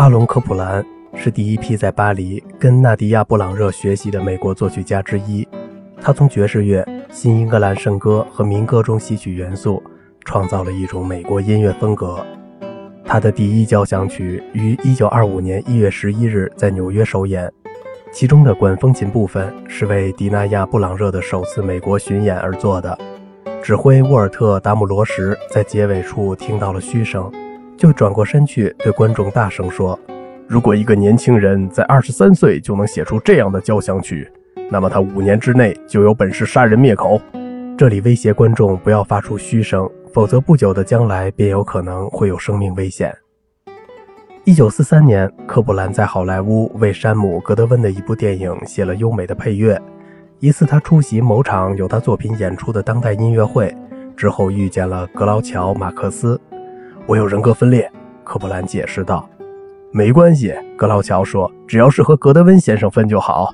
阿隆·科普兰是第一批在巴黎跟纳迪亚·布朗热学习的美国作曲家之一。他从爵士乐、新英格兰圣歌和民歌中吸取元素，创造了一种美国音乐风格。他的第一交响曲于1925年1月11日在纽约首演，其中的管风琴部分是为迪纳亚·布朗热的首次美国巡演而做的。指挥沃尔特·达姆罗什在结尾处听到了嘘声，就转过身去对观众大声说：“如果一个年轻人在二十三岁就能写出这样的交响曲，那么他五年之内就有本事杀人灭口。”这里威胁观众不要发出嘘声，否则不久的将来便有可能会有生命危险。一九四三年，科布兰在好莱坞为山姆·格德温的一部电影写了优美的配乐。一次，他出席某场有他作品演出的当代音乐会之后，遇见了格劳乔·马克思。我有人格分裂，科布兰解释道。没关系，格劳乔说，只要是和格德温先生分就好。